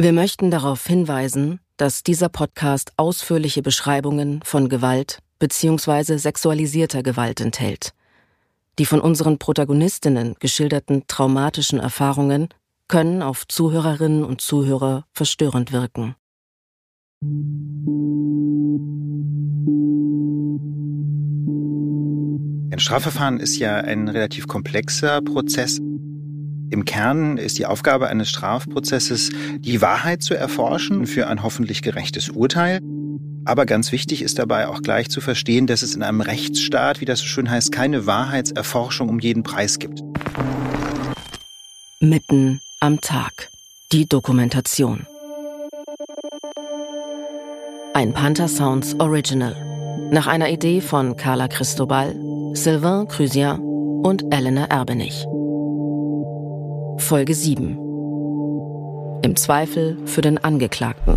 Wir möchten darauf hinweisen, dass dieser Podcast ausführliche Beschreibungen von Gewalt bzw. sexualisierter Gewalt enthält. Die von unseren Protagonistinnen geschilderten traumatischen Erfahrungen können auf Zuhörerinnen und Zuhörer verstörend wirken. Ein Strafverfahren ist ja ein relativ komplexer Prozess. Im Kern ist die Aufgabe eines Strafprozesses, die Wahrheit zu erforschen für ein hoffentlich gerechtes Urteil. Aber ganz wichtig ist dabei auch gleich zu verstehen, dass es in einem Rechtsstaat, wie das so schön heißt, keine Wahrheitserforschung um jeden Preis gibt. Mitten am Tag. Die Dokumentation. Ein Panther Sounds Original. Nach einer Idee von Carla Cristobal, Sylvain Crusien und Elena Erbenich. Folge 7. Im Zweifel für den Angeklagten.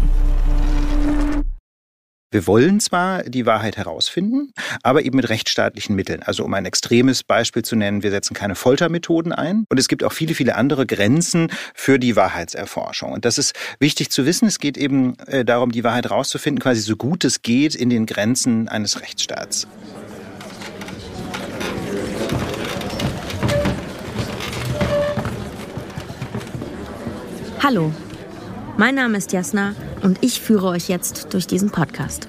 Wir wollen zwar die Wahrheit herausfinden, aber eben mit rechtsstaatlichen Mitteln. Also um ein extremes Beispiel zu nennen, wir setzen keine Foltermethoden ein. Und es gibt auch viele, viele andere Grenzen für die Wahrheitserforschung. Und das ist wichtig zu wissen. Es geht eben äh, darum, die Wahrheit herauszufinden, quasi so gut es geht in den Grenzen eines Rechtsstaats. Hallo, mein Name ist Jasna und ich führe euch jetzt durch diesen Podcast.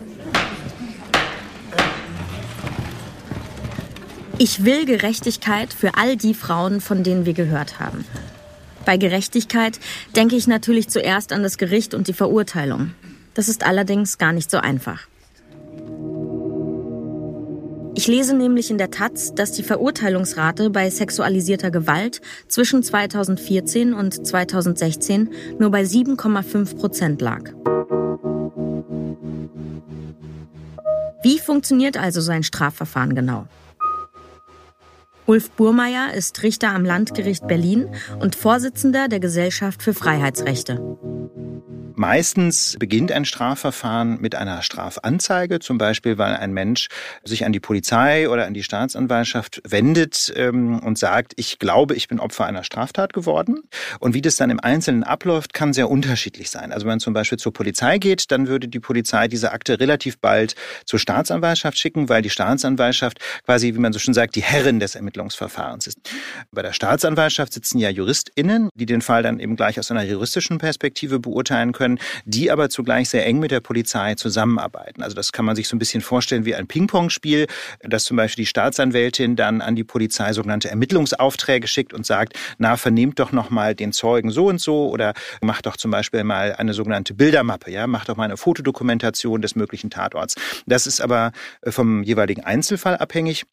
Ich will Gerechtigkeit für all die Frauen, von denen wir gehört haben. Bei Gerechtigkeit denke ich natürlich zuerst an das Gericht und die Verurteilung. Das ist allerdings gar nicht so einfach. Ich lese nämlich in der Taz, dass die Verurteilungsrate bei sexualisierter Gewalt zwischen 2014 und 2016 nur bei 7,5 Prozent lag. Wie funktioniert also sein Strafverfahren genau? Ulf Burmeier ist Richter am Landgericht Berlin und Vorsitzender der Gesellschaft für Freiheitsrechte. Meistens beginnt ein Strafverfahren mit einer Strafanzeige, zum Beispiel, weil ein Mensch sich an die Polizei oder an die Staatsanwaltschaft wendet ähm, und sagt, ich glaube, ich bin Opfer einer Straftat geworden. Und wie das dann im Einzelnen abläuft, kann sehr unterschiedlich sein. Also wenn man zum Beispiel zur Polizei geht, dann würde die Polizei diese Akte relativ bald zur Staatsanwaltschaft schicken, weil die Staatsanwaltschaft quasi, wie man so schön sagt, die Herrin des Ermittlungsverfahrens ist. Bei der Staatsanwaltschaft sitzen ja JuristInnen, die den Fall dann eben gleich aus einer juristischen Perspektive beurteilen können können, die aber zugleich sehr eng mit der Polizei zusammenarbeiten. Also das kann man sich so ein bisschen vorstellen wie ein Ping-Pong-Spiel, dass zum Beispiel die Staatsanwältin dann an die Polizei sogenannte Ermittlungsaufträge schickt und sagt, na, vernehmt doch noch mal den Zeugen so und so oder macht doch zum Beispiel mal eine sogenannte Bildermappe, ja, macht doch mal eine Fotodokumentation des möglichen Tatorts. Das ist aber vom jeweiligen Einzelfall abhängig.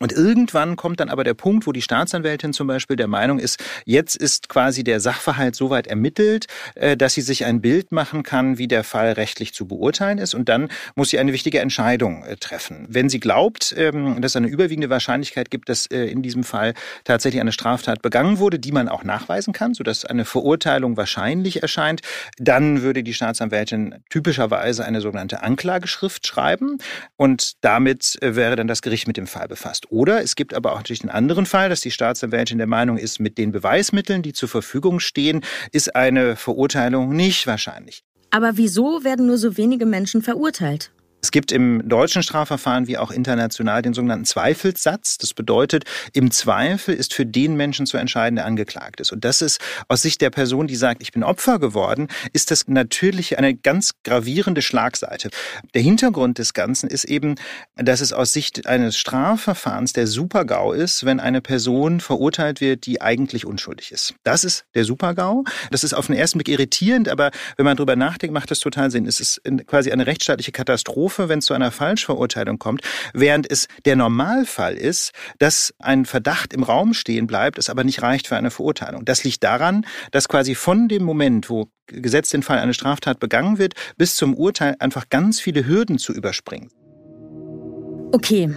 Und irgendwann kommt dann aber der Punkt, wo die Staatsanwältin zum Beispiel der Meinung ist, jetzt ist quasi der Sachverhalt so weit ermittelt, äh, dass sie sich ein Bild machen kann, wie der Fall rechtlich zu beurteilen ist. Und dann muss sie eine wichtige Entscheidung äh, treffen. Wenn sie glaubt, ähm, dass es eine überwiegende Wahrscheinlichkeit gibt, dass äh, in diesem Fall tatsächlich eine Straftat begangen wurde, die man auch nachweisen kann, sodass eine Verurteilung wahrscheinlich erscheint, dann würde die Staatsanwältin typischerweise eine sogenannte Anklageschrift schreiben. Und damit wäre dann das Gericht mit dem Fall befasst ist. Oder es gibt aber auch natürlich den anderen Fall, dass die Staatsanwältin der Meinung ist, mit den Beweismitteln, die zur Verfügung stehen, ist eine Verurteilung nicht wahrscheinlich. Aber wieso werden nur so wenige Menschen verurteilt? Es gibt im deutschen Strafverfahren wie auch international den sogenannten Zweifelssatz. Das bedeutet, im Zweifel ist für den Menschen zu entscheiden, der angeklagt ist. Und das ist aus Sicht der Person, die sagt, ich bin Opfer geworden, ist das natürlich eine ganz gravierende Schlagseite. Der Hintergrund des Ganzen ist eben, dass es aus Sicht eines Strafverfahrens der Supergau ist, wenn eine Person verurteilt wird, die eigentlich unschuldig ist. Das ist der Supergau. Das ist auf den ersten Blick irritierend, aber wenn man drüber nachdenkt, macht das total Sinn. Es ist quasi eine rechtsstaatliche Katastrophe Katastrophe, wenn es zu einer Falschverurteilung kommt, während es der Normalfall ist, dass ein Verdacht im Raum stehen bleibt, es aber nicht reicht für eine Verurteilung. Das liegt daran, dass quasi von dem Moment, wo gesetzt den Fall eine Straftat begangen wird, bis zum Urteil einfach ganz viele Hürden zu überspringen. Okay.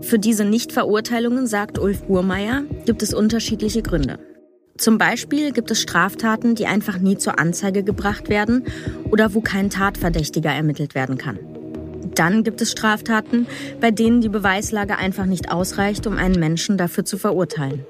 Für diese Nichtverurteilungen, sagt Ulf Burmeier, gibt es unterschiedliche Gründe. Zum Beispiel gibt es Straftaten, die einfach nie zur Anzeige gebracht werden oder wo kein Tatverdächtiger ermittelt werden kann. Dann gibt es Straftaten, bei denen die Beweislage einfach nicht ausreicht, um einen Menschen dafür zu verurteilen.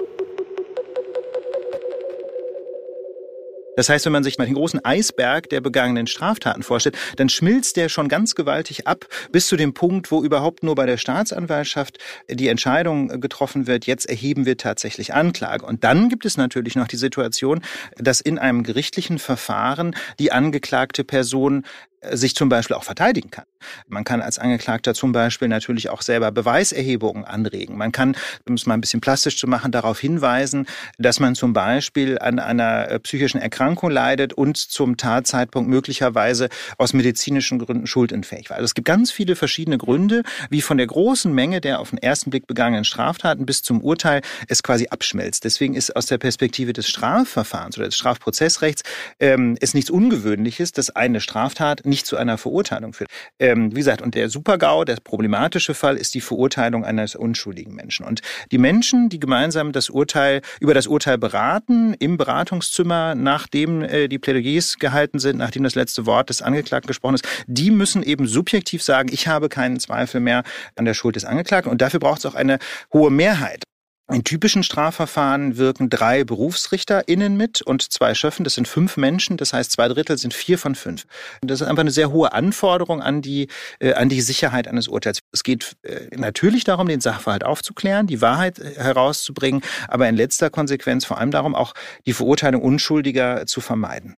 Das heißt, wenn man sich mal den großen Eisberg der begangenen Straftaten vorstellt, dann schmilzt der schon ganz gewaltig ab bis zu dem Punkt, wo überhaupt nur bei der Staatsanwaltschaft die Entscheidung getroffen wird, jetzt erheben wir tatsächlich Anklage. Und dann gibt es natürlich noch die Situation, dass in einem gerichtlichen Verfahren die angeklagte Person sich zum Beispiel auch verteidigen kann. Man kann als Angeklagter zum Beispiel natürlich auch selber Beweiserhebungen anregen. Man kann, um es mal ein bisschen plastisch zu machen, darauf hinweisen, dass man zum Beispiel an einer äh, psychischen Erkrankung leidet und zum Tatzeitpunkt möglicherweise aus medizinischen Gründen schuldunfähig war. Also es gibt ganz viele verschiedene Gründe, wie von der großen Menge der auf den ersten Blick begangenen Straftaten bis zum Urteil es quasi abschmelzt. Deswegen ist aus der Perspektive des Strafverfahrens oder des Strafprozessrechts ähm, es nichts Ungewöhnliches, dass eine Straftat nicht zu einer Verurteilung führt. Ähm, wie gesagt, und der Supergau, der problematische Fall, ist die Verurteilung eines unschuldigen Menschen. Und die Menschen, die gemeinsam das Urteil, über das Urteil beraten, im Beratungszimmer, nachdem äh, die Plädoyers gehalten sind, nachdem das letzte Wort des Angeklagten gesprochen ist, die müssen eben subjektiv sagen, ich habe keinen Zweifel mehr an der Schuld des Angeklagten. Und dafür braucht es auch eine hohe Mehrheit. In typischen Strafverfahren wirken drei BerufsrichterInnen mit und zwei Schöffen. Das sind fünf Menschen. Das heißt, zwei Drittel sind vier von fünf. Das ist einfach eine sehr hohe Anforderung an die, äh, an die Sicherheit eines Urteils. Es geht äh, natürlich darum, den Sachverhalt aufzuklären, die Wahrheit äh, herauszubringen, aber in letzter Konsequenz vor allem darum, auch die Verurteilung Unschuldiger zu vermeiden.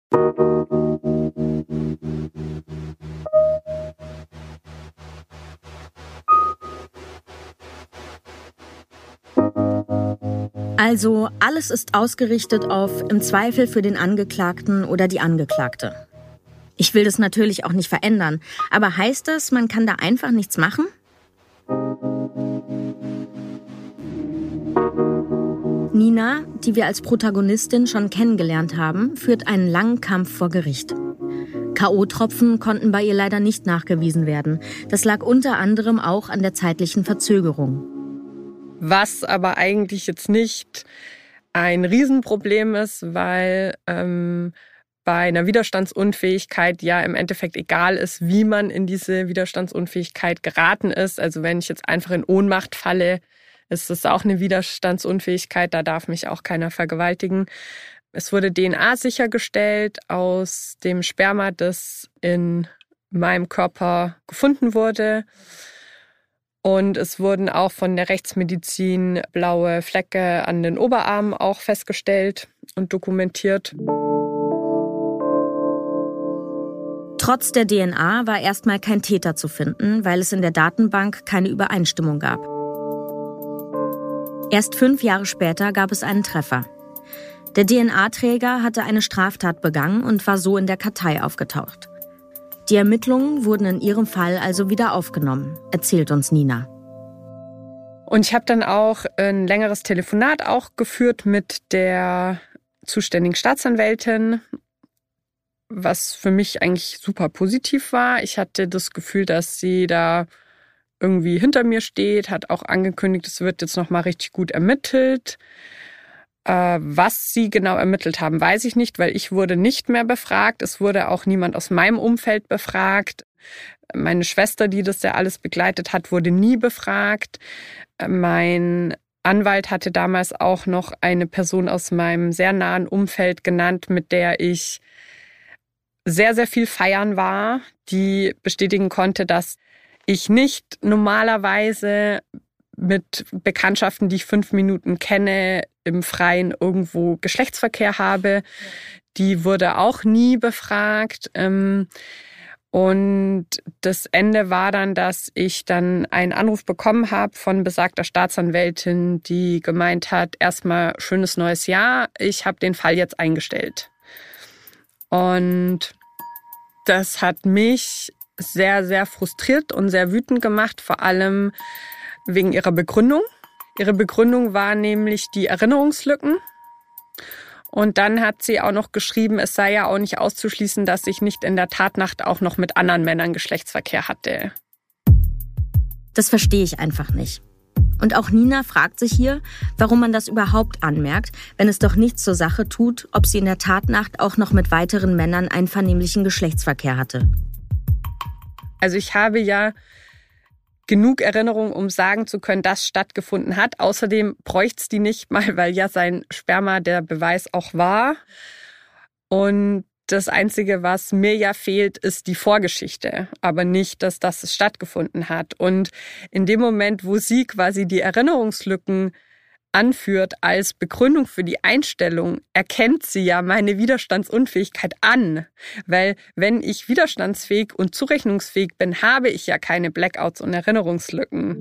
Also alles ist ausgerichtet auf im Zweifel für den Angeklagten oder die Angeklagte. Ich will das natürlich auch nicht verändern, aber heißt das, man kann da einfach nichts machen? Nina, die wir als Protagonistin schon kennengelernt haben, führt einen langen Kampf vor Gericht. KO-Tropfen konnten bei ihr leider nicht nachgewiesen werden. Das lag unter anderem auch an der zeitlichen Verzögerung was aber eigentlich jetzt nicht ein Riesenproblem ist, weil ähm, bei einer Widerstandsunfähigkeit ja im Endeffekt egal ist, wie man in diese Widerstandsunfähigkeit geraten ist. Also wenn ich jetzt einfach in Ohnmacht falle, ist das auch eine Widerstandsunfähigkeit, da darf mich auch keiner vergewaltigen. Es wurde DNA sichergestellt aus dem Sperma, das in meinem Körper gefunden wurde. Und es wurden auch von der Rechtsmedizin blaue Flecke an den Oberarmen auch festgestellt und dokumentiert. Trotz der DNA war erstmal kein Täter zu finden, weil es in der Datenbank keine Übereinstimmung gab. Erst fünf Jahre später gab es einen Treffer. Der DNA-Träger hatte eine Straftat begangen und war so in der Kartei aufgetaucht. Die Ermittlungen wurden in ihrem Fall also wieder aufgenommen, erzählt uns Nina. Und ich habe dann auch ein längeres Telefonat auch geführt mit der zuständigen Staatsanwältin, was für mich eigentlich super positiv war. Ich hatte das Gefühl, dass sie da irgendwie hinter mir steht, hat auch angekündigt, es wird jetzt noch mal richtig gut ermittelt. Äh, was sie genau ermittelt haben, weiß ich nicht, weil ich wurde nicht mehr befragt. Es wurde auch niemand aus meinem Umfeld befragt. Meine Schwester, die das ja alles begleitet hat, wurde nie befragt. Mein Anwalt hatte damals auch noch eine Person aus meinem sehr nahen Umfeld genannt, mit der ich sehr, sehr viel feiern war, die bestätigen konnte, dass ich nicht normalerweise mit Bekanntschaften, die ich fünf Minuten kenne, im Freien irgendwo Geschlechtsverkehr habe. Die wurde auch nie befragt. Ähm, und das Ende war dann, dass ich dann einen Anruf bekommen habe von besagter Staatsanwältin, die gemeint hat, erstmal schönes neues Jahr, ich habe den Fall jetzt eingestellt. Und das hat mich sehr, sehr frustriert und sehr wütend gemacht, vor allem wegen ihrer Begründung. Ihre Begründung war nämlich die Erinnerungslücken. Und dann hat sie auch noch geschrieben, es sei ja auch nicht auszuschließen, dass ich nicht in der Tatnacht auch noch mit anderen Männern Geschlechtsverkehr hatte. Das verstehe ich einfach nicht. Und auch Nina fragt sich hier, warum man das überhaupt anmerkt, wenn es doch nichts zur Sache tut, ob sie in der Tatnacht auch noch mit weiteren Männern einvernehmlichen Geschlechtsverkehr hatte. Also ich habe ja genug Erinnerung, um sagen zu können, dass stattgefunden hat. Außerdem bräuchte es die nicht mal, weil ja sein Sperma der Beweis auch war. Und das Einzige, was mir ja fehlt, ist die Vorgeschichte, aber nicht, dass das stattgefunden hat. Und in dem Moment, wo sie quasi die Erinnerungslücken anführt als Begründung für die Einstellung, erkennt sie ja meine Widerstandsunfähigkeit an. Weil wenn ich widerstandsfähig und zurechnungsfähig bin, habe ich ja keine Blackouts und Erinnerungslücken.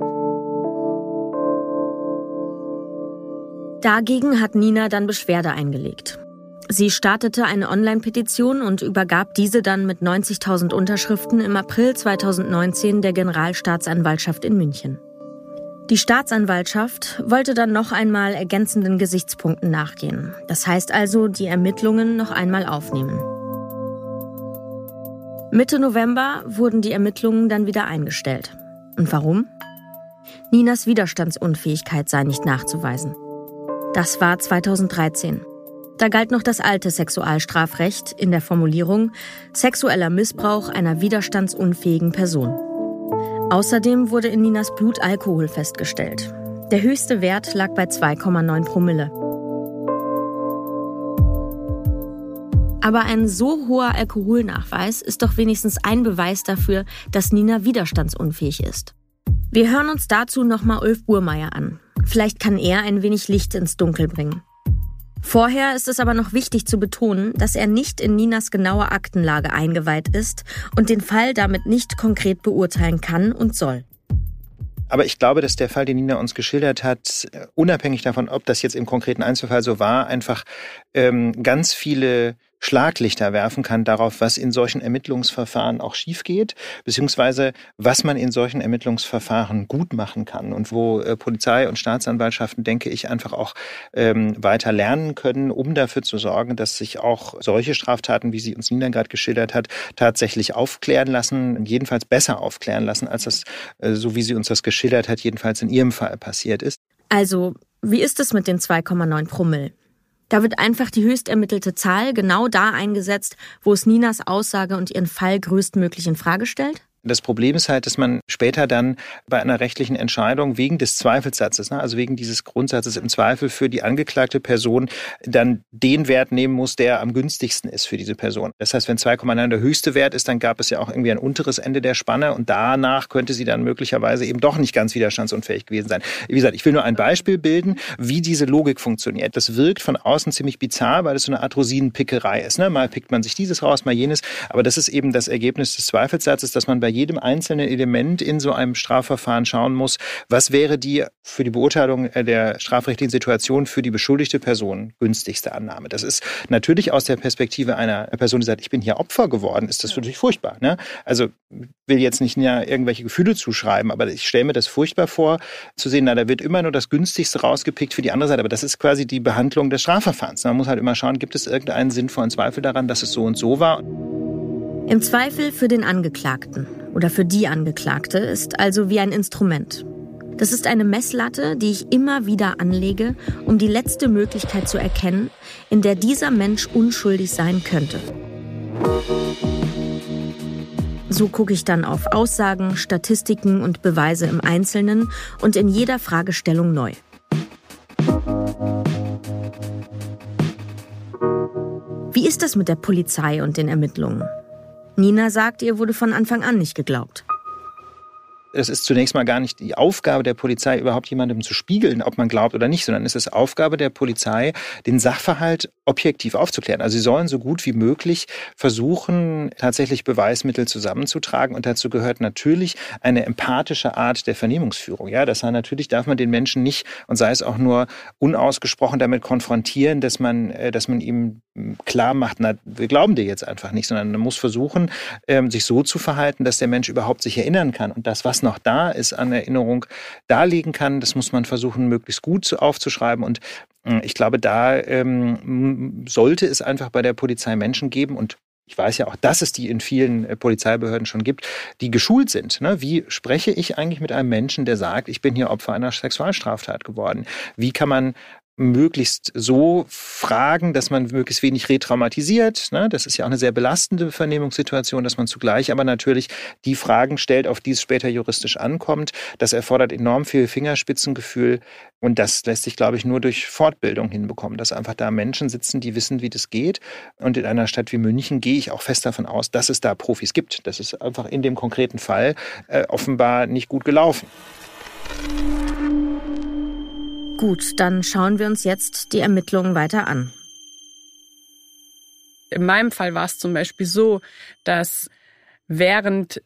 Dagegen hat Nina dann Beschwerde eingelegt. Sie startete eine Online-Petition und übergab diese dann mit 90.000 Unterschriften im April 2019 der Generalstaatsanwaltschaft in München. Die Staatsanwaltschaft wollte dann noch einmal ergänzenden Gesichtspunkten nachgehen. Das heißt also, die Ermittlungen noch einmal aufnehmen. Mitte November wurden die Ermittlungen dann wieder eingestellt. Und warum? Ninas Widerstandsunfähigkeit sei nicht nachzuweisen. Das war 2013. Da galt noch das alte Sexualstrafrecht in der Formulierung sexueller Missbrauch einer widerstandsunfähigen Person. Außerdem wurde in Ninas Blut Alkohol festgestellt. Der höchste Wert lag bei 2,9 Promille. Aber ein so hoher Alkoholnachweis ist doch wenigstens ein Beweis dafür, dass Nina widerstandsunfähig ist. Wir hören uns dazu nochmal Ulf Burmeier an. Vielleicht kann er ein wenig Licht ins Dunkel bringen. Vorher ist es aber noch wichtig zu betonen, dass er nicht in Ninas genaue Aktenlage eingeweiht ist und den Fall damit nicht konkret beurteilen kann und soll. Aber ich glaube, dass der Fall, den Nina uns geschildert hat, unabhängig davon, ob das jetzt im konkreten Einzelfall so war, einfach ähm, ganz viele Schlaglichter werfen kann darauf, was in solchen Ermittlungsverfahren auch schief geht, beziehungsweise was man in solchen Ermittlungsverfahren gut machen kann und wo äh, Polizei und Staatsanwaltschaften, denke ich, einfach auch ähm, weiter lernen können, um dafür zu sorgen, dass sich auch solche Straftaten, wie sie uns Nina gerade geschildert hat, tatsächlich aufklären lassen, jedenfalls besser aufklären lassen, als das, äh, so wie sie uns das geschildert hat, jedenfalls in ihrem Fall passiert ist. Also, wie ist es mit den 2,9 Promille? Da wird einfach die höchst ermittelte Zahl genau da eingesetzt, wo es Ninas Aussage und ihren Fall größtmöglich in Frage stellt? Das Problem ist halt, dass man später dann bei einer rechtlichen Entscheidung wegen des Zweifelssatzes, ne, also wegen dieses Grundsatzes im Zweifel für die angeklagte Person, dann den Wert nehmen muss, der am günstigsten ist für diese Person. Das heißt, wenn 2,9 der höchste Wert ist, dann gab es ja auch irgendwie ein unteres Ende der Spanne und danach könnte sie dann möglicherweise eben doch nicht ganz widerstandsunfähig gewesen sein. Wie gesagt, ich will nur ein Beispiel bilden, wie diese Logik funktioniert. Das wirkt von außen ziemlich bizarr, weil es so eine Art Rosinenpickerei ist. Ne? Mal pickt man sich dieses raus, mal jenes. Aber das ist eben das Ergebnis des Zweifelssatzes, dass man bei jedem einzelnen Element in so einem Strafverfahren schauen muss, was wäre die für die Beurteilung der strafrechtlichen Situation für die beschuldigte Person günstigste Annahme. Das ist natürlich aus der Perspektive einer Person, die sagt, ich bin hier Opfer geworden, ist das natürlich furchtbar. Ne? Also will jetzt nicht irgendwelche Gefühle zuschreiben, aber ich stelle mir das furchtbar vor, zu sehen, na, da wird immer nur das günstigste rausgepickt für die andere Seite. Aber das ist quasi die Behandlung des Strafverfahrens. Man muss halt immer schauen, gibt es irgendeinen sinnvollen Zweifel daran, dass es so und so war. Im Zweifel für den Angeklagten oder für die Angeklagte ist also wie ein Instrument. Das ist eine Messlatte, die ich immer wieder anlege, um die letzte Möglichkeit zu erkennen, in der dieser Mensch unschuldig sein könnte. So gucke ich dann auf Aussagen, Statistiken und Beweise im Einzelnen und in jeder Fragestellung neu. Wie ist das mit der Polizei und den Ermittlungen? Nina sagt, ihr wurde von Anfang an nicht geglaubt. Es ist zunächst mal gar nicht die Aufgabe der Polizei, überhaupt jemandem zu spiegeln, ob man glaubt oder nicht, sondern es ist Aufgabe der Polizei, den Sachverhalt objektiv aufzuklären. Also sie sollen so gut wie möglich versuchen, tatsächlich Beweismittel zusammenzutragen. Und dazu gehört natürlich eine empathische Art der Vernehmungsführung. Ja, das heißt, natürlich darf man den Menschen nicht und sei es auch nur unausgesprochen damit konfrontieren, dass man, äh, dass man ihm klar macht, na, wir glauben dir jetzt einfach nicht, sondern man muss versuchen, ähm, sich so zu verhalten, dass der Mensch überhaupt sich erinnern kann und das, was noch da ist an Erinnerung, darlegen kann. Das muss man versuchen, möglichst gut aufzuschreiben und äh, ich glaube, da ähm, sollte es einfach bei der Polizei Menschen geben und ich weiß ja auch, dass es die in vielen äh, Polizeibehörden schon gibt, die geschult sind. Ne? Wie spreche ich eigentlich mit einem Menschen, der sagt, ich bin hier Opfer einer Sexualstraftat geworden? Wie kann man möglichst so fragen, dass man möglichst wenig retraumatisiert. Ne? Das ist ja auch eine sehr belastende Vernehmungssituation, dass man zugleich aber natürlich die Fragen stellt, auf die es später juristisch ankommt. Das erfordert enorm viel Fingerspitzengefühl und das lässt sich, glaube ich, nur durch Fortbildung hinbekommen, dass einfach da Menschen sitzen, die wissen, wie das geht. Und in einer Stadt wie München gehe ich auch fest davon aus, dass es da Profis gibt. Das ist einfach in dem konkreten Fall äh, offenbar nicht gut gelaufen. Gut, dann schauen wir uns jetzt die Ermittlungen weiter an. In meinem Fall war es zum Beispiel so, dass während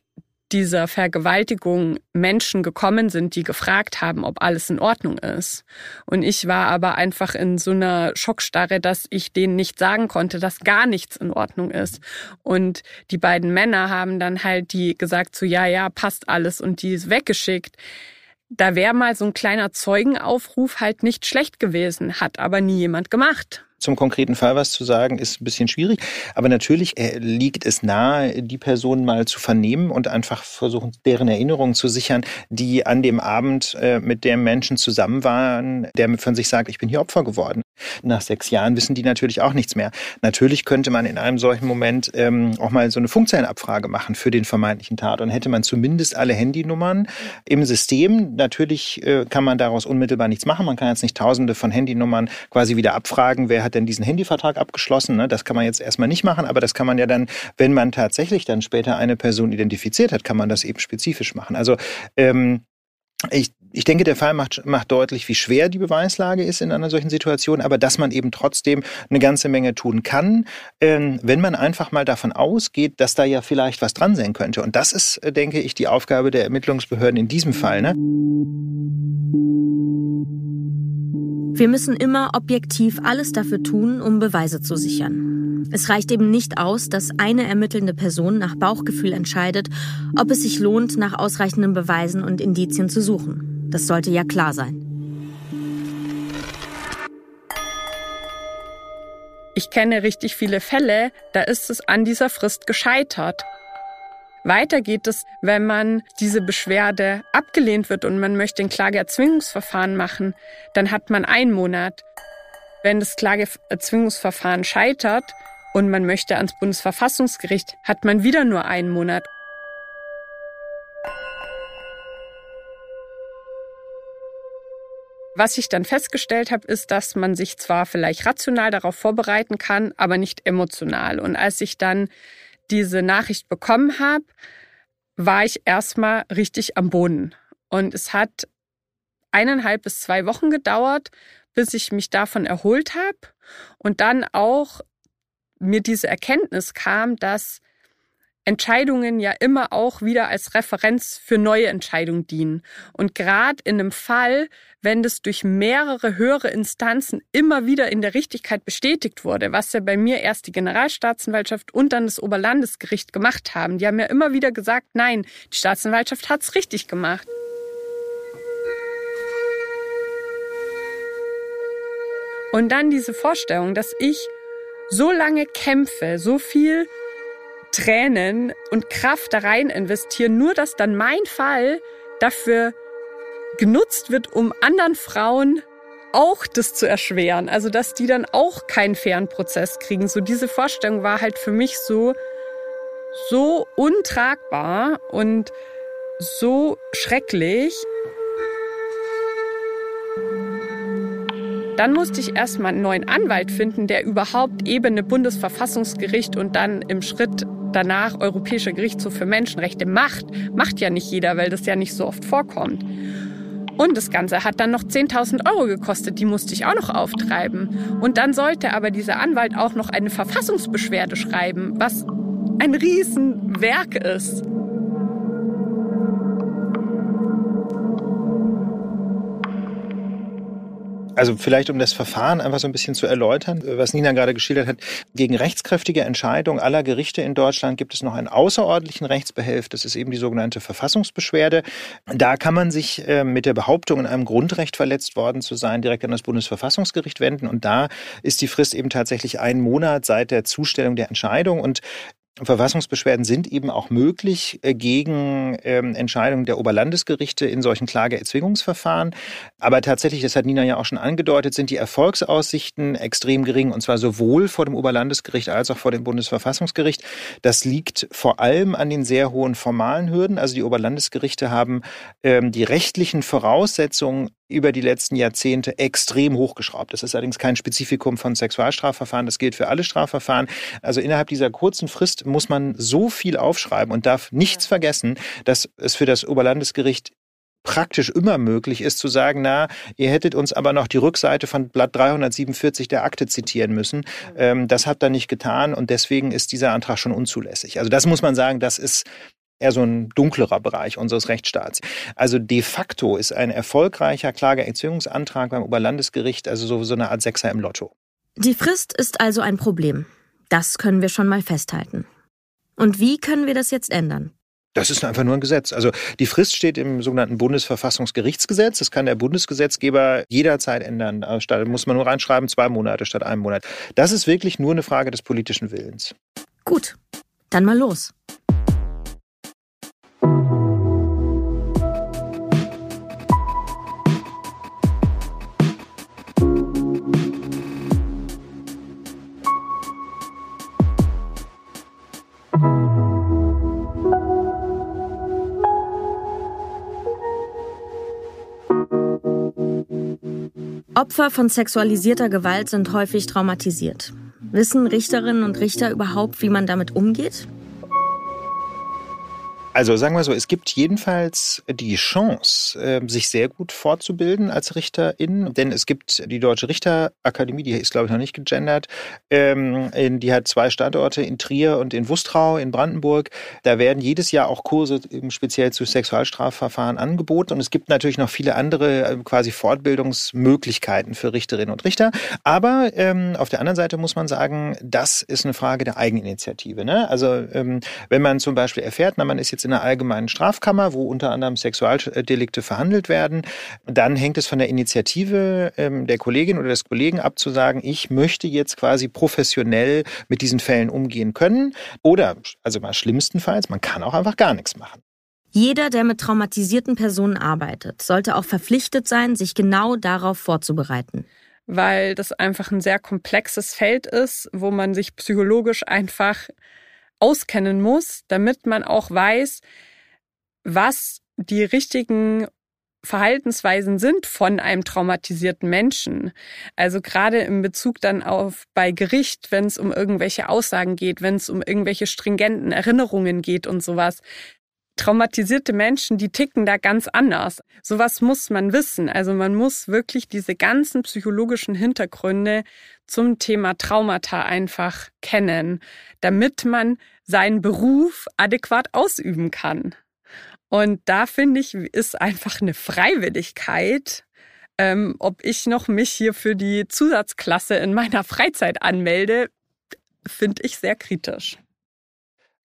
dieser Vergewaltigung Menschen gekommen sind, die gefragt haben, ob alles in Ordnung ist. Und ich war aber einfach in so einer Schockstarre, dass ich denen nicht sagen konnte, dass gar nichts in Ordnung ist. Und die beiden Männer haben dann halt die gesagt, so ja, ja, passt alles und die ist weggeschickt da wäre mal so ein kleiner Zeugenaufruf halt nicht schlecht gewesen, hat aber nie jemand gemacht zum konkreten Fall was zu sagen, ist ein bisschen schwierig. Aber natürlich äh, liegt es nahe, die Person mal zu vernehmen und einfach versuchen, deren Erinnerungen zu sichern, die an dem Abend äh, mit dem Menschen zusammen waren, der von sich sagt, ich bin hier Opfer geworden. Nach sechs Jahren wissen die natürlich auch nichts mehr. Natürlich könnte man in einem solchen Moment ähm, auch mal so eine Funkzellenabfrage machen für den vermeintlichen Tat. Und hätte man zumindest alle Handynummern im System. Natürlich äh, kann man daraus unmittelbar nichts machen. Man kann jetzt nicht tausende von Handynummern quasi wieder abfragen, wer hat hat denn diesen Handyvertrag abgeschlossen? Ne? Das kann man jetzt erstmal nicht machen, aber das kann man ja dann, wenn man tatsächlich dann später eine Person identifiziert hat, kann man das eben spezifisch machen. Also ähm, ich, ich denke, der Fall macht, macht deutlich, wie schwer die Beweislage ist in einer solchen Situation, aber dass man eben trotzdem eine ganze Menge tun kann, ähm, wenn man einfach mal davon ausgeht, dass da ja vielleicht was dran sein könnte. Und das ist, äh, denke ich, die Aufgabe der Ermittlungsbehörden in diesem Fall. Ne? Wir müssen immer objektiv alles dafür tun, um Beweise zu sichern. Es reicht eben nicht aus, dass eine ermittelnde Person nach Bauchgefühl entscheidet, ob es sich lohnt, nach ausreichenden Beweisen und Indizien zu suchen. Das sollte ja klar sein. Ich kenne richtig viele Fälle, da ist es an dieser Frist gescheitert. Weiter geht es, wenn man diese Beschwerde abgelehnt wird und man möchte ein Klageerzwingungsverfahren machen, dann hat man einen Monat. Wenn das Klageerzwingungsverfahren scheitert und man möchte ans Bundesverfassungsgericht, hat man wieder nur einen Monat. Was ich dann festgestellt habe, ist, dass man sich zwar vielleicht rational darauf vorbereiten kann, aber nicht emotional. Und als ich dann diese Nachricht bekommen habe, war ich erstmal richtig am Boden. Und es hat eineinhalb bis zwei Wochen gedauert, bis ich mich davon erholt habe und dann auch mir diese Erkenntnis kam, dass Entscheidungen ja immer auch wieder als Referenz für neue Entscheidungen dienen. Und gerade in einem Fall, wenn das durch mehrere höhere Instanzen immer wieder in der Richtigkeit bestätigt wurde, was ja bei mir erst die Generalstaatsanwaltschaft und dann das Oberlandesgericht gemacht haben, die haben ja immer wieder gesagt, nein, die Staatsanwaltschaft hat's richtig gemacht. Und dann diese Vorstellung, dass ich so lange kämpfe, so viel Tränen und Kraft da rein investieren, nur dass dann mein Fall dafür genutzt wird, um anderen Frauen auch das zu erschweren. Also, dass die dann auch keinen fairen Prozess kriegen. So diese Vorstellung war halt für mich so, so untragbar und so schrecklich. Dann musste ich erstmal einen neuen Anwalt finden, der überhaupt Ebene Bundesverfassungsgericht und dann im Schritt danach Europäischer Gerichtshof für Menschenrechte macht. Macht ja nicht jeder, weil das ja nicht so oft vorkommt. Und das Ganze hat dann noch 10.000 Euro gekostet, die musste ich auch noch auftreiben. Und dann sollte aber dieser Anwalt auch noch eine Verfassungsbeschwerde schreiben, was ein Riesenwerk ist. Also vielleicht, um das Verfahren einfach so ein bisschen zu erläutern, was Nina gerade geschildert hat. Gegen rechtskräftige Entscheidungen aller Gerichte in Deutschland gibt es noch einen außerordentlichen Rechtsbehelf. Das ist eben die sogenannte Verfassungsbeschwerde. Da kann man sich äh, mit der Behauptung, in einem Grundrecht verletzt worden zu sein, direkt an das Bundesverfassungsgericht wenden. Und da ist die Frist eben tatsächlich ein Monat seit der Zustellung der Entscheidung. Und Verfassungsbeschwerden sind eben auch möglich äh, gegen ähm, Entscheidungen der Oberlandesgerichte in solchen Klageerzwingungsverfahren. Aber tatsächlich, das hat Nina ja auch schon angedeutet, sind die Erfolgsaussichten extrem gering und zwar sowohl vor dem Oberlandesgericht als auch vor dem Bundesverfassungsgericht. Das liegt vor allem an den sehr hohen formalen Hürden. Also die Oberlandesgerichte haben ähm, die rechtlichen Voraussetzungen über die letzten Jahrzehnte extrem hochgeschraubt. Das ist allerdings kein Spezifikum von Sexualstrafverfahren, das gilt für alle Strafverfahren. Also innerhalb dieser kurzen Frist muss man so viel aufschreiben und darf nichts vergessen, dass es für das Oberlandesgericht praktisch immer möglich ist zu sagen, na, ihr hättet uns aber noch die Rückseite von Blatt 347 der Akte zitieren müssen. Ähm, das habt ihr nicht getan und deswegen ist dieser Antrag schon unzulässig. Also das muss man sagen, das ist eher so ein dunklerer Bereich unseres Rechtsstaats. Also de facto ist ein erfolgreicher Klageerzwingungsantrag beim Oberlandesgericht also so, so eine Art Sechser im Lotto. Die Frist ist also ein Problem. Das können wir schon mal festhalten. Und wie können wir das jetzt ändern? Das ist einfach nur ein Gesetz. Also die Frist steht im sogenannten Bundesverfassungsgerichtsgesetz. Das kann der Bundesgesetzgeber jederzeit ändern. Da muss man nur reinschreiben, zwei Monate statt einem Monat. Das ist wirklich nur eine Frage des politischen Willens. Gut, dann mal los. Opfer von sexualisierter Gewalt sind häufig traumatisiert. Wissen Richterinnen und Richter überhaupt, wie man damit umgeht? Also sagen wir so, es gibt jedenfalls die Chance, ähm, sich sehr gut fortzubilden als Richterin, denn es gibt die Deutsche Richterakademie, die ist glaube ich noch nicht gegendert, ähm, die hat zwei Standorte in Trier und in Wustrau in Brandenburg. Da werden jedes Jahr auch Kurse speziell zu Sexualstrafverfahren angeboten und es gibt natürlich noch viele andere quasi Fortbildungsmöglichkeiten für Richterinnen und Richter. Aber ähm, auf der anderen Seite muss man sagen, das ist eine Frage der Eigeninitiative. Ne? Also wenn man zum Beispiel erfährt, na, man ist jetzt jetzt in der allgemeinen Strafkammer, wo unter anderem Sexualdelikte verhandelt werden. Dann hängt es von der Initiative ähm, der Kollegin oder des Kollegen ab, zu sagen, ich möchte jetzt quasi professionell mit diesen Fällen umgehen können. Oder, also mal schlimmstenfalls, man kann auch einfach gar nichts machen. Jeder, der mit traumatisierten Personen arbeitet, sollte auch verpflichtet sein, sich genau darauf vorzubereiten weil das einfach ein sehr komplexes Feld ist, wo man sich psychologisch einfach auskennen muss, damit man auch weiß, was die richtigen Verhaltensweisen sind von einem traumatisierten Menschen. Also gerade im Bezug dann auf bei Gericht, wenn es um irgendwelche Aussagen geht, wenn es um irgendwelche stringenten Erinnerungen geht und sowas. Traumatisierte Menschen, die ticken da ganz anders. Sowas muss man wissen. Also man muss wirklich diese ganzen psychologischen Hintergründe zum Thema Traumata einfach kennen, damit man seinen Beruf adäquat ausüben kann. Und da finde ich, ist einfach eine Freiwilligkeit, ähm, ob ich noch mich hier für die Zusatzklasse in meiner Freizeit anmelde, finde ich sehr kritisch.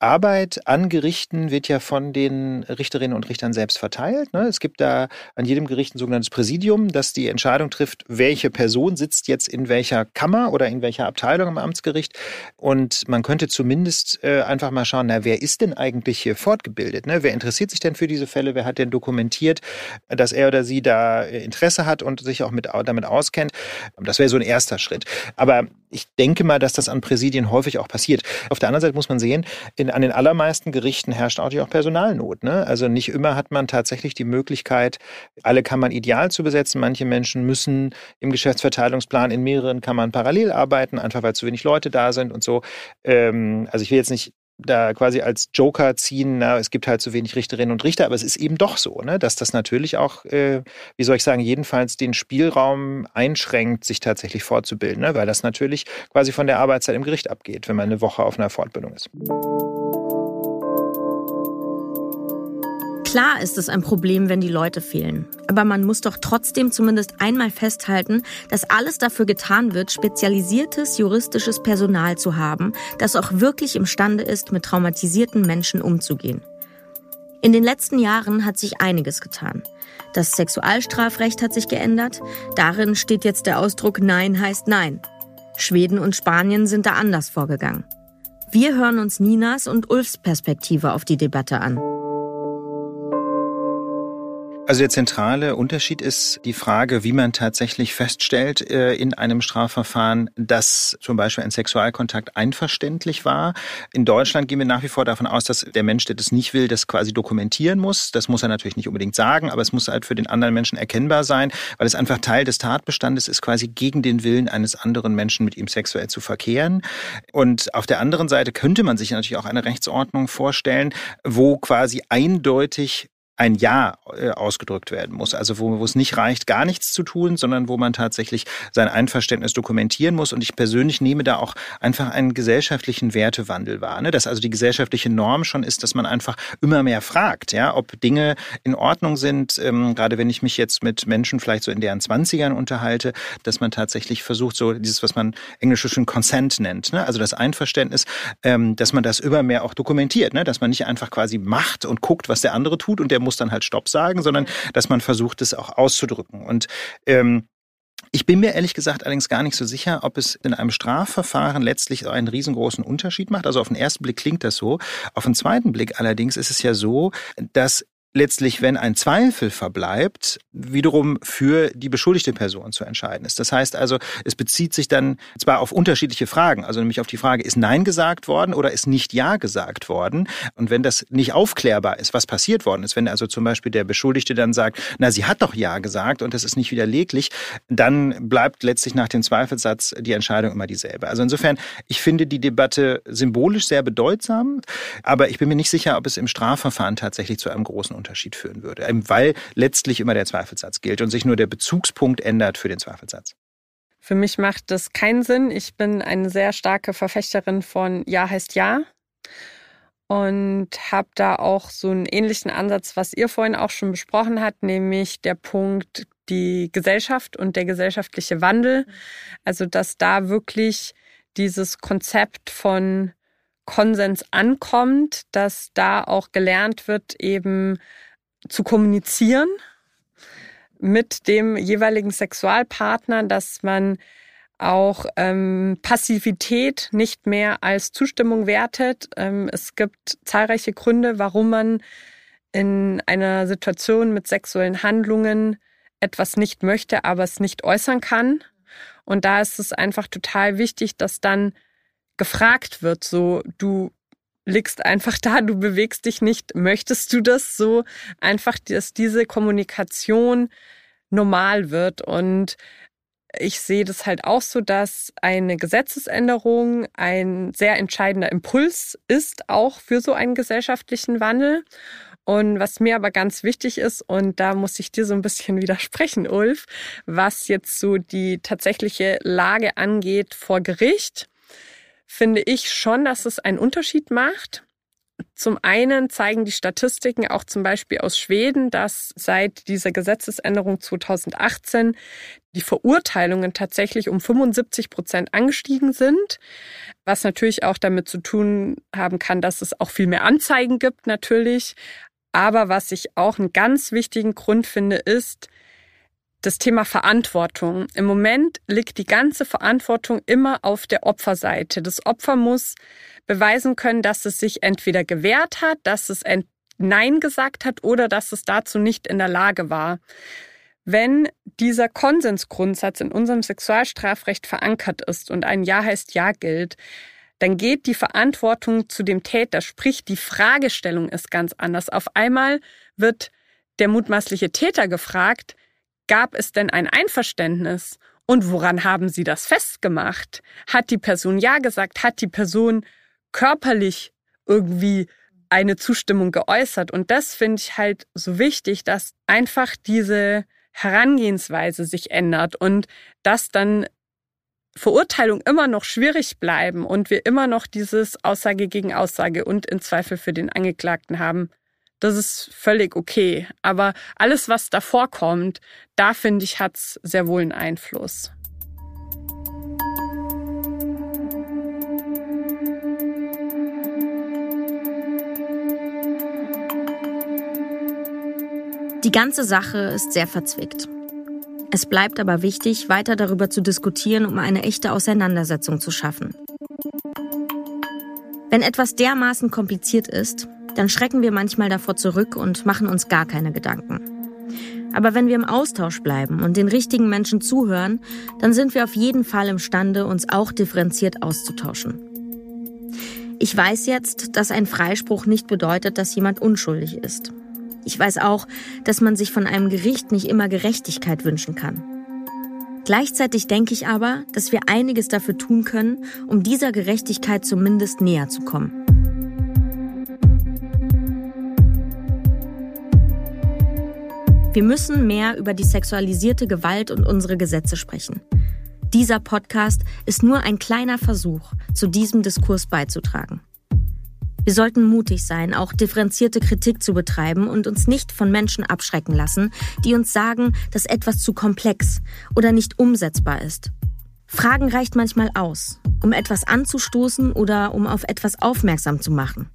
Arbeit an Gerichten wird ja von den Richterinnen und Richtern selbst verteilt. Ne? Es gibt da an jedem Gericht ein sogenanntes Präsidium, das die Entscheidung trifft, welche Person sitzt jetzt in welcher Kammer oder in welcher Abteilung im Amtsgericht. Und man könnte zumindest äh, einfach mal schauen, na, wer ist denn eigentlich hier fortgebildet? Ne? Wer interessiert sich denn für diese Fälle? Wer hat denn dokumentiert, dass er oder sie da äh, Interesse hat und sich auch mit, damit auskennt? Das wäre so ein erster Schritt. Aber ich denke mal, dass das an Präsidien häufig auch passiert. Auf der anderen Seite muss man sehen, in, an den allermeisten Gerichten herrscht auch Personalnot. Ne? Also nicht immer hat man tatsächlich die Möglichkeit, alle Kammern ideal zu besetzen. Manche Menschen müssen im Geschäftsverteilungsplan in mehreren Kammern parallel arbeiten, einfach weil zu wenig Leute da sind und so. Ähm, also ich will jetzt nicht da quasi als Joker ziehen, na, es gibt halt zu wenig Richterinnen und Richter, aber es ist eben doch so, ne, dass das natürlich auch, äh, wie soll ich sagen, jedenfalls den Spielraum einschränkt, sich tatsächlich fortzubilden, ne, weil das natürlich quasi von der Arbeitszeit im Gericht abgeht, wenn man eine Woche auf einer Fortbildung ist. Klar ist es ein Problem, wenn die Leute fehlen. Aber man muss doch trotzdem zumindest einmal festhalten, dass alles dafür getan wird, spezialisiertes juristisches Personal zu haben, das auch wirklich imstande ist, mit traumatisierten Menschen umzugehen. In den letzten Jahren hat sich einiges getan. Das Sexualstrafrecht hat sich geändert. Darin steht jetzt der Ausdruck Nein heißt Nein. Schweden und Spanien sind da anders vorgegangen. Wir hören uns Ninas und Ulfs Perspektive auf die Debatte an. Also der zentrale Unterschied ist die Frage, wie man tatsächlich feststellt äh, in einem Strafverfahren, dass zum Beispiel ein Sexualkontakt einverständlich war. In Deutschland gehen wir nach wie vor davon aus, dass der Mensch, der das nicht will, das quasi dokumentieren muss. Das muss er natürlich nicht unbedingt sagen, aber es muss halt für den anderen Menschen erkennbar sein, weil es einfach Teil des Tatbestandes ist, quasi gegen den Willen eines anderen Menschen mit ihm sexuell zu verkehren. Und auf der anderen Seite könnte man sich natürlich auch eine Rechtsordnung vorstellen, wo quasi eindeutig ein Ja äh, ausgedrückt werden muss. Also wo, wo es nicht reicht, gar nichts zu tun, sondern wo man tatsächlich sein Einverständnis dokumentieren muss. Und ich persönlich nehme da auch einfach einen gesellschaftlichen Wertewandel wahr. Ne? Dass also die gesellschaftliche Norm schon ist, dass man einfach immer mehr fragt, ja, ob Dinge in Ordnung sind. Ähm, gerade wenn ich mich jetzt mit Menschen vielleicht so in deren Zwanzigern unterhalte, dass man tatsächlich versucht, so dieses, was man englisch schon Consent nennt, ne? also das Einverständnis, ähm, dass man das immer mehr auch dokumentiert, ne? dass man nicht einfach quasi macht und guckt, was der andere tut und der muss muss dann halt Stopp sagen, sondern dass man versucht, es auch auszudrücken. Und ähm, ich bin mir ehrlich gesagt allerdings gar nicht so sicher, ob es in einem Strafverfahren letztlich einen riesengroßen Unterschied macht. Also auf den ersten Blick klingt das so. Auf den zweiten Blick allerdings ist es ja so, dass letztlich, wenn ein Zweifel verbleibt, wiederum für die beschuldigte Person zu entscheiden ist. Das heißt also, es bezieht sich dann zwar auf unterschiedliche Fragen, also nämlich auf die Frage, ist Nein gesagt worden oder ist nicht Ja gesagt worden? Und wenn das nicht aufklärbar ist, was passiert worden ist, wenn also zum Beispiel der Beschuldigte dann sagt, na, sie hat doch Ja gesagt und das ist nicht widerleglich, dann bleibt letztlich nach dem Zweifelsatz die Entscheidung immer dieselbe. Also insofern, ich finde die Debatte symbolisch sehr bedeutsam, aber ich bin mir nicht sicher, ob es im Strafverfahren tatsächlich zu einem großen Unterschied führen würde, weil letztlich immer der Zweifelsatz gilt und sich nur der Bezugspunkt ändert für den Zweifelsatz. Für mich macht das keinen Sinn. Ich bin eine sehr starke Verfechterin von Ja heißt Ja und habe da auch so einen ähnlichen Ansatz, was ihr vorhin auch schon besprochen habt, nämlich der Punkt die Gesellschaft und der gesellschaftliche Wandel. Also dass da wirklich dieses Konzept von Konsens ankommt, dass da auch gelernt wird, eben zu kommunizieren mit dem jeweiligen Sexualpartner, dass man auch ähm, Passivität nicht mehr als Zustimmung wertet. Ähm, es gibt zahlreiche Gründe, warum man in einer Situation mit sexuellen Handlungen etwas nicht möchte, aber es nicht äußern kann. Und da ist es einfach total wichtig, dass dann gefragt wird, so du liegst einfach da, du bewegst dich nicht, möchtest du das so? Einfach, dass diese Kommunikation normal wird. Und ich sehe das halt auch so, dass eine Gesetzesänderung ein sehr entscheidender Impuls ist, auch für so einen gesellschaftlichen Wandel. Und was mir aber ganz wichtig ist, und da muss ich dir so ein bisschen widersprechen, Ulf, was jetzt so die tatsächliche Lage angeht vor Gericht, finde ich schon, dass es einen Unterschied macht. Zum einen zeigen die Statistiken auch zum Beispiel aus Schweden, dass seit dieser Gesetzesänderung 2018 die Verurteilungen tatsächlich um 75 Prozent angestiegen sind, was natürlich auch damit zu tun haben kann, dass es auch viel mehr Anzeigen gibt natürlich. Aber was ich auch einen ganz wichtigen Grund finde, ist, das Thema Verantwortung. Im Moment liegt die ganze Verantwortung immer auf der Opferseite. Das Opfer muss beweisen können, dass es sich entweder gewehrt hat, dass es Nein gesagt hat oder dass es dazu nicht in der Lage war. Wenn dieser Konsensgrundsatz in unserem Sexualstrafrecht verankert ist und ein Ja heißt Ja gilt, dann geht die Verantwortung zu dem Täter, sprich die Fragestellung ist ganz anders. Auf einmal wird der mutmaßliche Täter gefragt, Gab es denn ein Einverständnis? Und woran haben Sie das festgemacht? Hat die Person Ja gesagt? Hat die Person körperlich irgendwie eine Zustimmung geäußert? Und das finde ich halt so wichtig, dass einfach diese Herangehensweise sich ändert und dass dann Verurteilung immer noch schwierig bleiben und wir immer noch dieses Aussage gegen Aussage und in Zweifel für den Angeklagten haben, das ist völlig okay. Aber alles, was davor kommt, da finde ich, hat es sehr wohl einen Einfluss. Die ganze Sache ist sehr verzwickt. Es bleibt aber wichtig, weiter darüber zu diskutieren, um eine echte Auseinandersetzung zu schaffen. Wenn etwas dermaßen kompliziert ist, dann schrecken wir manchmal davor zurück und machen uns gar keine Gedanken. Aber wenn wir im Austausch bleiben und den richtigen Menschen zuhören, dann sind wir auf jeden Fall imstande, uns auch differenziert auszutauschen. Ich weiß jetzt, dass ein Freispruch nicht bedeutet, dass jemand unschuldig ist. Ich weiß auch, dass man sich von einem Gericht nicht immer Gerechtigkeit wünschen kann. Gleichzeitig denke ich aber, dass wir einiges dafür tun können, um dieser Gerechtigkeit zumindest näher zu kommen. Wir müssen mehr über die sexualisierte Gewalt und unsere Gesetze sprechen. Dieser Podcast ist nur ein kleiner Versuch, zu diesem Diskurs beizutragen. Wir sollten mutig sein, auch differenzierte Kritik zu betreiben und uns nicht von Menschen abschrecken lassen, die uns sagen, dass etwas zu komplex oder nicht umsetzbar ist. Fragen reicht manchmal aus, um etwas anzustoßen oder um auf etwas aufmerksam zu machen.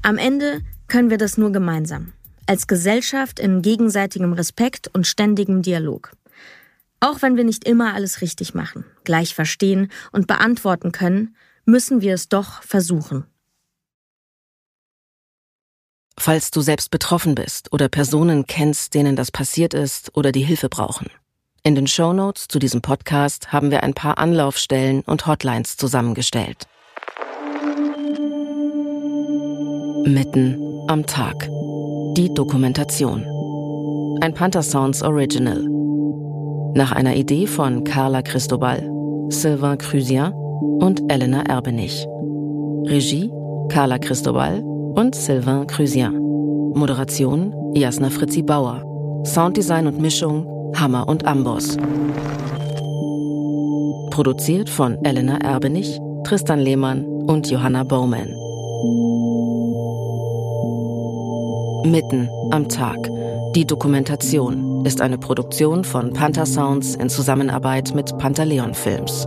Am Ende können wir das nur gemeinsam, als Gesellschaft in gegenseitigem Respekt und ständigem Dialog. Auch wenn wir nicht immer alles richtig machen, gleich verstehen und beantworten können, müssen wir es doch versuchen. Falls du selbst betroffen bist oder Personen kennst, denen das passiert ist oder die Hilfe brauchen. In den Show Notes zu diesem Podcast haben wir ein paar Anlaufstellen und Hotlines zusammengestellt. Mitten am Tag. Die Dokumentation. Ein Panther Sounds Original. Nach einer Idee von Carla Cristobal, Sylvain Crusien und Elena Erbenich. Regie Carla Cristobal und Sylvain Crusien. Moderation Jasna Fritzi Bauer. Sounddesign und Mischung Hammer und Amboss. Produziert von Elena Erbenich, Tristan Lehmann und Johanna Bowman. Mitten am Tag. Die Dokumentation ist eine Produktion von Panther Sounds in Zusammenarbeit mit Pantaleon Films.